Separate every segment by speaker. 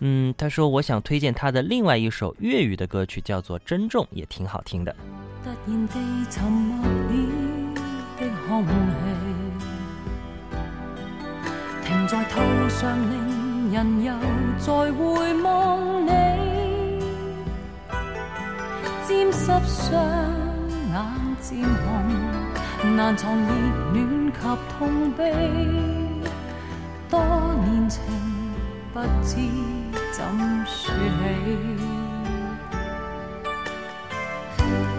Speaker 1: 嗯，他说我想推荐他的另外一首粤语的歌曲，叫做《珍重》，也挺好听的。
Speaker 2: 突然地沉默了的空气，停在头上，令人又再回望你，沾湿双眼渐红，难藏热暖及痛悲，多年情不知怎说起。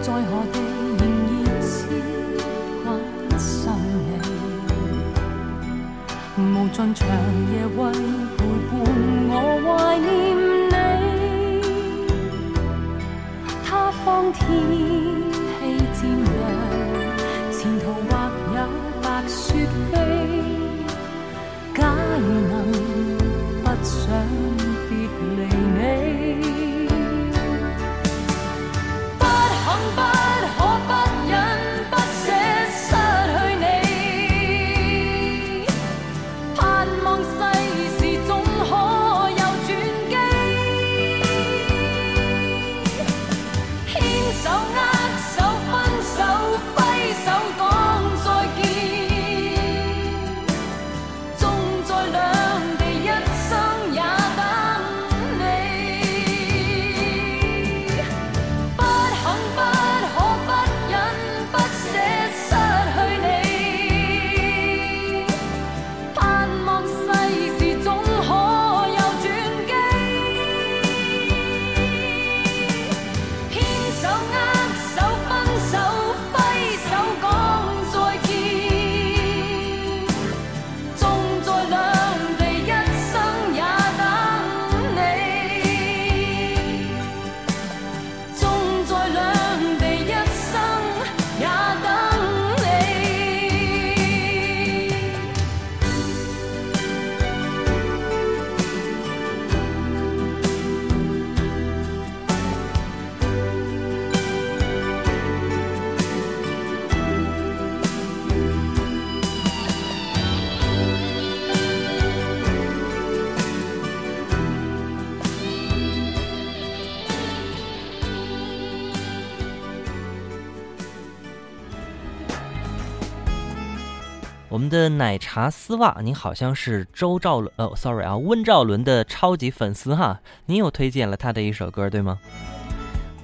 Speaker 2: 在何地仍热切关心你？无尽长夜为陪伴我怀念你。他方天气渐凉，前途或有白雪想别离你。
Speaker 1: 的奶茶丝袜，您好像是周兆伦，呃，sorry 啊，温兆伦的超级粉丝哈，您又推荐了他的一首歌，对吗？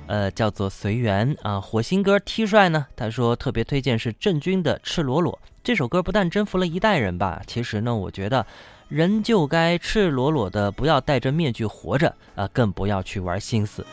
Speaker 1: 呃，叫做《随缘》啊，火星哥 T 帅呢，他说特别推荐是郑钧的《赤裸裸》这首歌，不但征服了一代人吧，其实呢，我觉得人就该赤裸裸的，不要戴着面具活着啊，更不要去玩心思。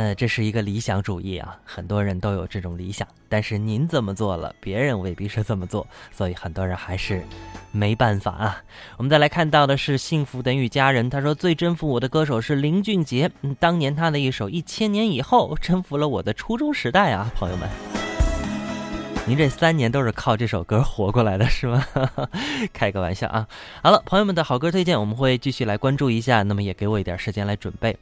Speaker 1: 呃，这是一个理想主义啊，很多人都有这种理想，但是您这么做了，别人未必是这么做，所以很多人还是没办法啊。我们再来看到的是《幸福等于家人》，他说最征服我的歌手是林俊杰，嗯，当年他的一首《一千年以后》征服了我的初中时代啊，朋友们，您这三年都是靠这首歌活过来的是吗？开个玩笑啊。好了，朋友们的好歌推荐，我们会继续来关注一下，那么也给我一点时间来准备。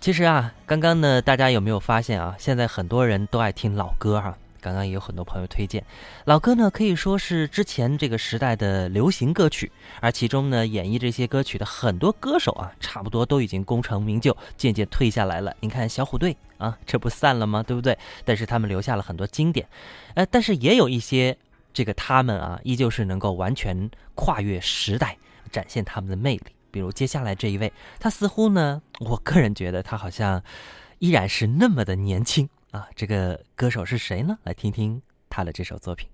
Speaker 1: 其实啊，刚刚呢，大家有没有发现啊？现在很多人都爱听老歌哈。刚刚也有很多朋友推荐老歌呢，可以说是之前这个时代的流行歌曲，而其中呢，演绎这些歌曲的很多歌手啊，差不多都已经功成名就，渐渐退下来了。你看小虎队啊，这不散了吗？对不对？但是他们留下了很多经典，呃，但是也有一些这个他们啊，依旧是能够完全跨越时代，展现他们的魅力。比如接下来这一位，他似乎呢，我个人觉得他好像依然是那么的年轻啊。这个歌手是谁呢？来听听他的这首作品。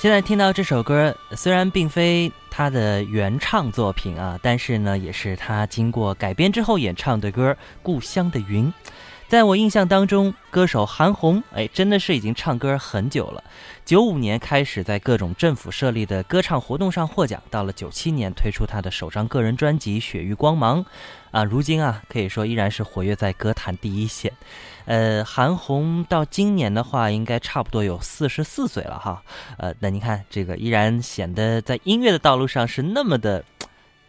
Speaker 1: 现在听到这首歌，虽然并非他的原唱作品啊，但是呢，也是他经过改编之后演唱的歌《故乡的云》。在我印象当中，歌手韩红，哎，真的是已经唱歌很久了。九五年开始在各种政府设立的歌唱活动上获奖，到了九七年推出他的首张个人专辑《雪域光芒》，啊，如今啊，可以说依然是活跃在歌坛第一线。呃，韩红到今年的话，应该差不多有四十四岁了哈。呃，那您看这个依然显得在音乐的道路上是那么的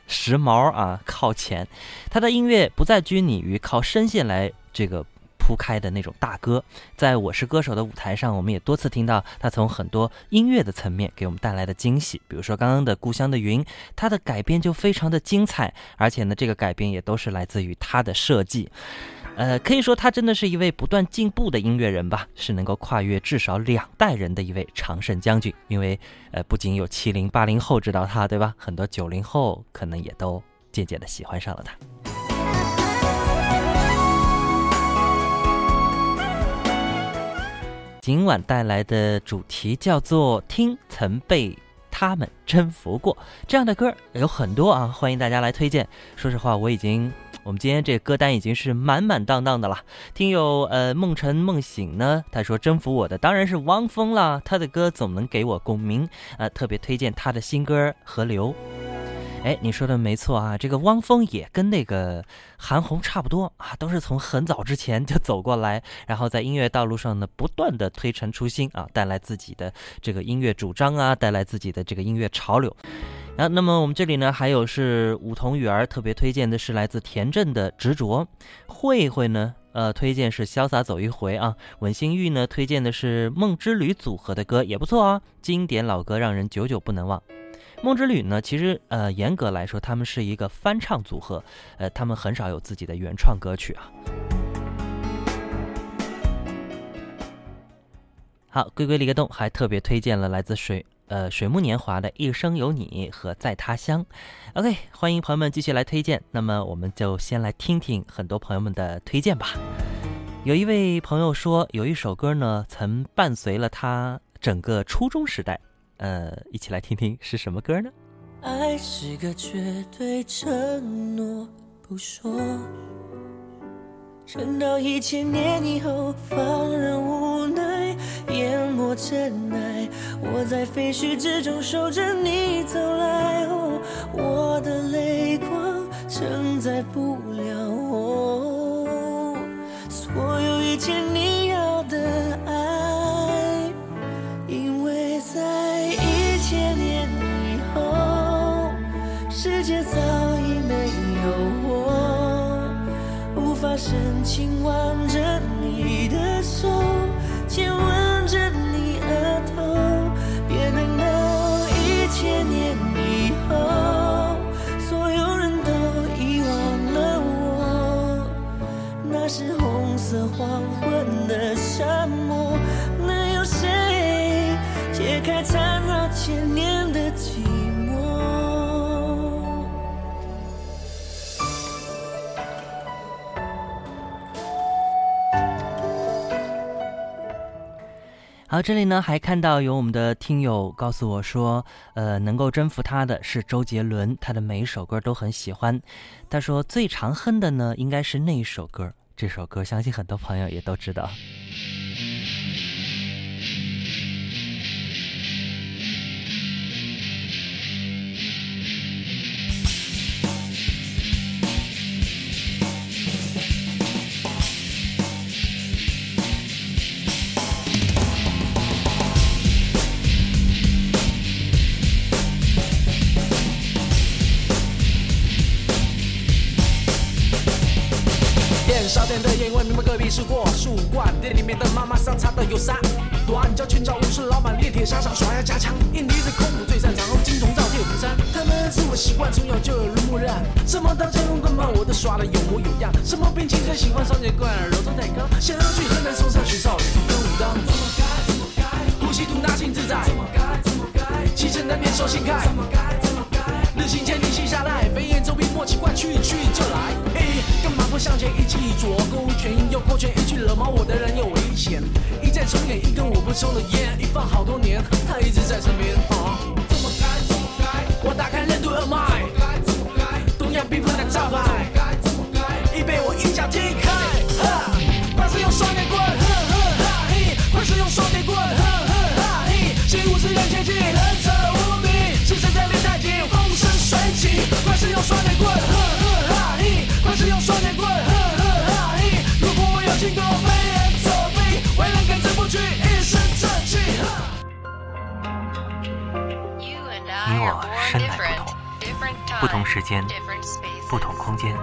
Speaker 1: 时髦啊，靠前。他的音乐不再拘泥于靠声线来这个铺开的那种大歌。在我是歌手的舞台上，我们也多次听到他从很多音乐的层面给我们带来的惊喜。比如说刚刚的《故乡的云》，它的改编就非常的精彩，而且呢，这个改编也都是来自于他的设计。呃，可以说他真的是一位不断进步的音乐人吧，是能够跨越至少两代人的一位常胜将军。因为，呃，不仅有七零八零后知道他，对吧？很多九零后可能也都渐渐的喜欢上了他。今晚带来的主题叫做“听曾被他们征服过”，这样的歌有很多啊，欢迎大家来推荐。说实话，我已经，我们今天这个歌单已经是满满当当的了。听友呃梦晨梦醒呢，他说征服我的当然是汪峰了，他的歌总能给我共鸣，呃，特别推荐他的新歌《河流》。哎，你说的没错啊，这个汪峰也跟那个韩红差不多啊，都是从很早之前就走过来，然后在音乐道路上呢不断的推陈出新啊，带来自己的这个音乐主张啊，带来自己的这个音乐潮流。啊，那么我们这里呢还有是梧桐雨儿特别推荐的是来自田震的执着，慧慧呢呃推荐是潇洒走一回啊，文心玉呢推荐的是梦之旅组合的歌也不错啊，经典老歌让人久久不能忘。梦之旅呢，其实呃，严格来说，他们是一个翻唱组合，呃，他们很少有自己的原创歌曲啊。好，龟龟立个洞还特别推荐了来自水呃水木年华的《一生有你》和《在他乡》。OK，欢迎朋友们继续来推荐。那么我们就先来听听很多朋友们的推荐吧。有一位朋友说，有一首歌呢，曾伴随了他整个初中时代。呃，一起来听听是什么歌呢？
Speaker 3: 爱是个绝对承诺，不说，撑到一千年以后，放任无奈，淹没尘埃。我在废墟之中守着你走来，哦，我的泪光承载不了我所有一切你今晚
Speaker 1: 好，这里呢还看到有我们的听友告诉我说，呃，能够征服他的是周杰伦，他的每一首歌都很喜欢。他说最常哼的呢应该是那一首歌，这首歌相信很多朋友也都知道。
Speaker 4: 吃过树冠，店里面的妈妈桑插的有三短脚拳脚武士老板练铁沙场耍要加强，印尼的空腹最擅长，金虫罩铁虎山。他们是我习惯，从小就有如木染，什么刀枪棍棒我都耍的有模有样，什么兵器最喜欢双截棍，柔中带刚，想要去河南嵩山学少林跟武当。怎么该怎么该，呼吸吐纳心自在。怎么该怎么该，七成难免手心开。怎么该日行千里心下来，飞檐走壁莫奇怪，去去就来。干嘛不向前一记左勾拳右勾拳，一句惹毛我的人有危险。一再重演一根我不抽的烟，一放好多年，他一直在身边。啊怎么该怎么该，我打开任督二脉。怎么该怎么该，东洋兵分的招牌。怎么该怎么该，已被我一脚踢开。哈，快使用双截棍，哼哼哈嘿，快使用双截棍，哼哼哈嘿，习武之人切记，快使用双截棍，哈嘿。是用双截棍，呵呵哈嘿！如果我有经过飞檐走壁，为了跟这部剧一身正气。
Speaker 1: 你我生来不同，不同时间，不同空间。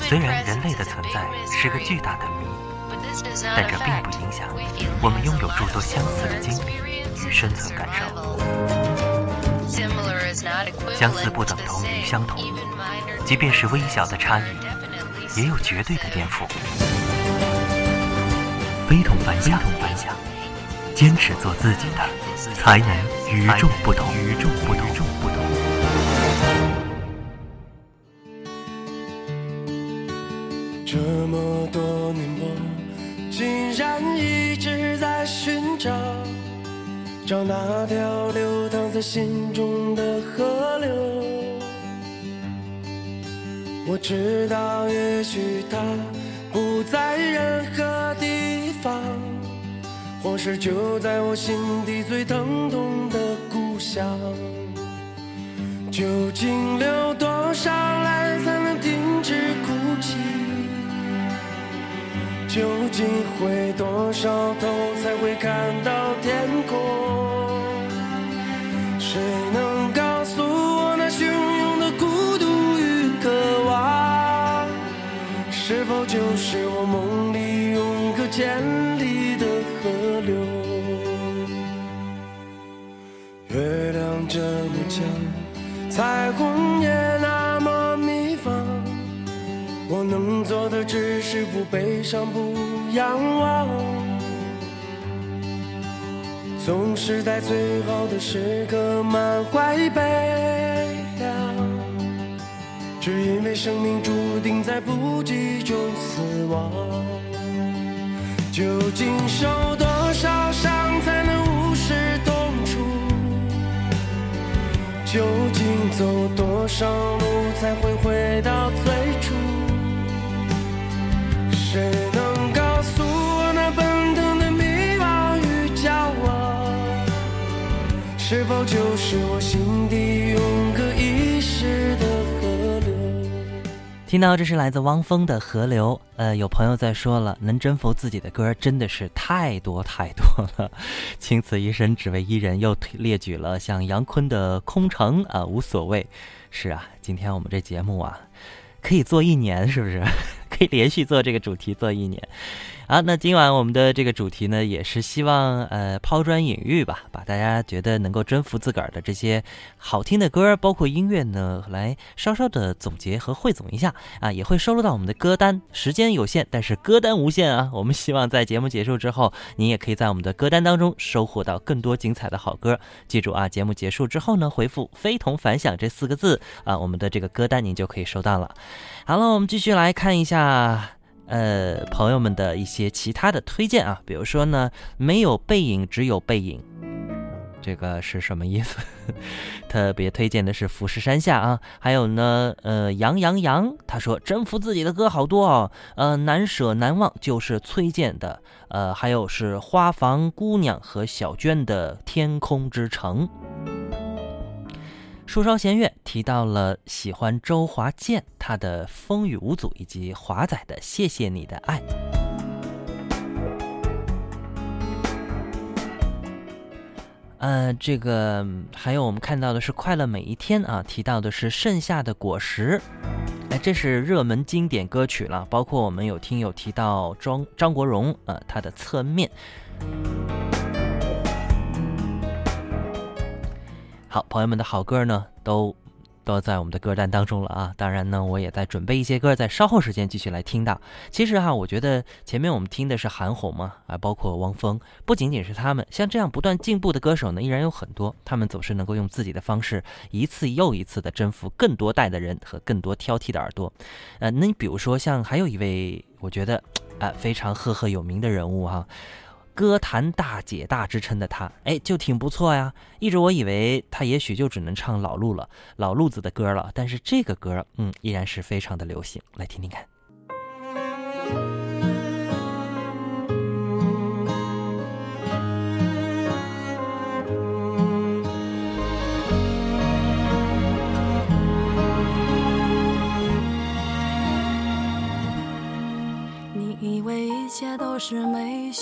Speaker 1: 虽然人类的存在是个巨大的谜，但这并不影响我们拥有诸多相似的经历与生存感受。相似不等同于相同。即便是微小的差异，也有绝对的颠覆。非同凡响，坚持做自己的，才能与众不同。与众不同。
Speaker 5: 这么多年，我竟然一直在寻找，找那条流淌在心中的河流。我知道，也许它不在任何地方，或是就在我心底最疼痛的故乡。究竟流多少泪才能停止哭泣？究竟回多少头才会看到天空？谁能告诉我那汹涌的孤独与渴望，是否就是我梦里永隔千里的河流？月亮这么强，彩虹也那么迷放。我能做的只是不悲伤，不仰望。总是在最好的时刻满怀悲凉，只因为生命注定在不羁中死亡。究竟受多少伤才能无视痛楚？究竟走多少路才会回到最初？谁是否就是我心底永隔一世的河流？
Speaker 1: 听到这是来自汪峰的《河流》，呃，有朋友在说了，能征服自己的歌真的是太多太多了。倾此一生只为伊人，又列举了像杨坤的《空城》啊，无所谓。是啊，今天我们这节目啊，可以做一年，是不是？可以连续做这个主题做一年。好，那今晚我们的这个主题呢，也是希望呃抛砖引玉吧，把大家觉得能够征服自个儿的这些好听的歌，包括音乐呢，来稍稍的总结和汇总一下啊，也会收录到我们的歌单。时间有限，但是歌单无限啊！我们希望在节目结束之后，您也可以在我们的歌单当中收获到更多精彩的好歌。记住啊，节目结束之后呢，回复“非同凡响”这四个字啊，我们的这个歌单您就可以收到了。好了，我们继续来看一下。呃，朋友们的一些其他的推荐啊，比如说呢，没有背影，只有背影，这个是什么意思？特别推荐的是《富士山下》啊，还有呢，呃，杨洋洋他说征服自己的歌好多哦，呃，难舍难忘就是崔健的，呃，还有是花房姑娘和小娟的《天空之城》。树梢弦月提到了喜欢周华健他的《风雨无阻》，以及华仔的《谢谢你的爱》。呃，这个还有我们看到的是《快乐每一天》啊，提到的是《盛夏的果实》。哎，这是热门经典歌曲了，包括我们有听友提到张张国荣呃他的《侧面》。好，朋友们的好歌呢，都都在我们的歌单当中了啊！当然呢，我也在准备一些歌，在稍后时间继续来听到。其实哈，我觉得前面我们听的是韩红嘛，啊，包括汪峰，不仅仅是他们，像这样不断进步的歌手呢，依然有很多。他们总是能够用自己的方式，一次又一次的征服更多代的人和更多挑剔的耳朵。呃，那你比如说像还有一位，我觉得啊非常赫赫有名的人物哈。歌坛大姐大之称的她，哎，就挺不错呀。一直我以为她也许就只能唱老路了，老路子的歌了。但是这个歌，嗯，依然是非常的流行。来听听看。
Speaker 6: 你以为一切都是美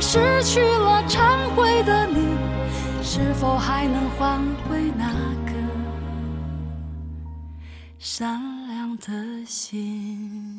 Speaker 6: 失去了、忏悔的你，是否还能换回那颗善良的心？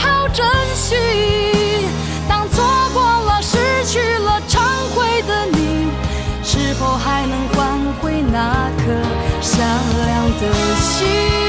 Speaker 6: 那颗善良的心？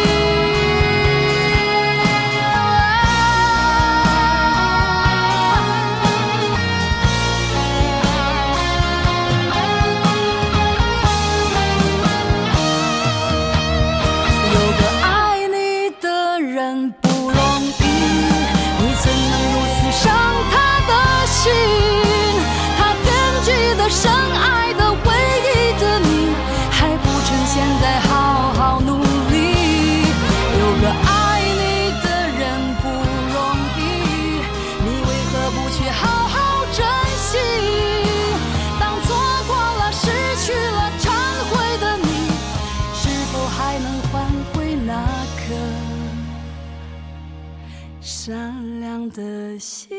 Speaker 6: 善良的心？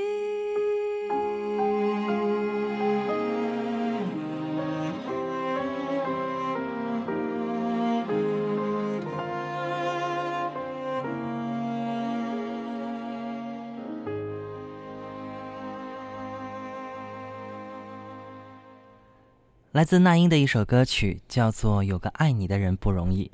Speaker 1: 来自那英的一首歌曲，叫做《有个爱你的人不容易》。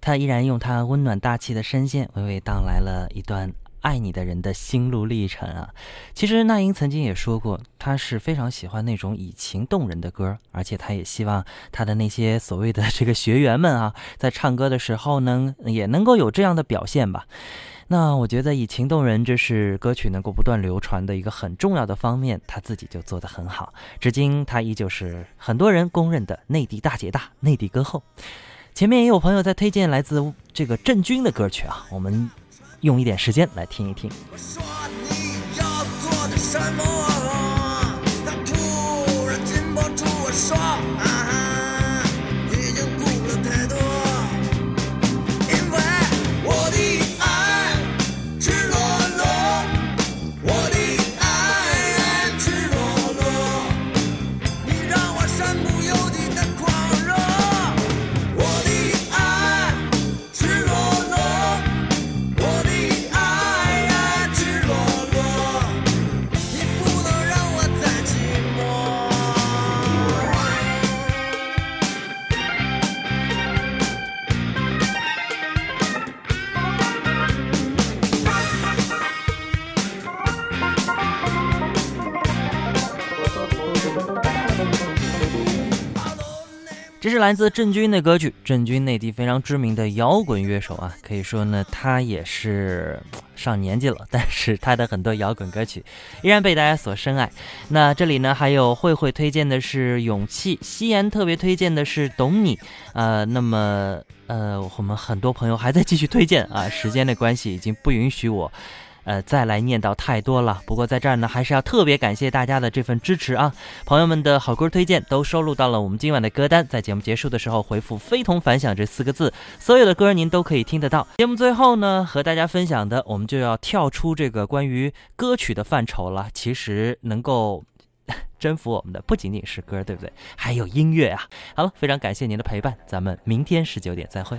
Speaker 1: 她依然用她温暖大气的声线，娓娓道来了一段爱你的人的心路历程啊。其实那英曾经也说过，她是非常喜欢那种以情动人的歌，而且她也希望她的那些所谓的这个学员们啊，在唱歌的时候呢，也能够有这样的表现吧。那我觉得以情动人，这是歌曲能够不断流传的一个很重要的方面，她自己就做得很好。至今，她依旧是很多人公认的内地大姐大、内地歌后。前面也有朋友在推荐来自这个郑钧的歌曲啊，我们用一点时间来听一听。
Speaker 7: 我说你要做点什么？他突然禁不住我说，
Speaker 1: 这是来自郑钧的歌曲，郑钧内地非常知名的摇滚乐手啊，可以说呢，他也是上年纪了，但是他的很多摇滚歌曲依然被大家所深爱。那这里呢，还有慧慧推荐的是《勇气》，夕颜特别推荐的是《懂你》。呃，那么呃，我们很多朋友还在继续推荐啊，时间的关系已经不允许我。呃，再来念叨太多了。不过在这儿呢，还是要特别感谢大家的这份支持啊！朋友们的好歌推荐都收录到了我们今晚的歌单，在节目结束的时候回复“非同凡响”这四个字，所有的歌您都可以听得到。节目最后呢，和大家分享的，我们就要跳出这个关于歌曲的范畴了。其实能够征服我们的不仅仅是歌，对不对？还有音乐啊！好了，非常感谢您的陪伴，咱们明天十九点再会。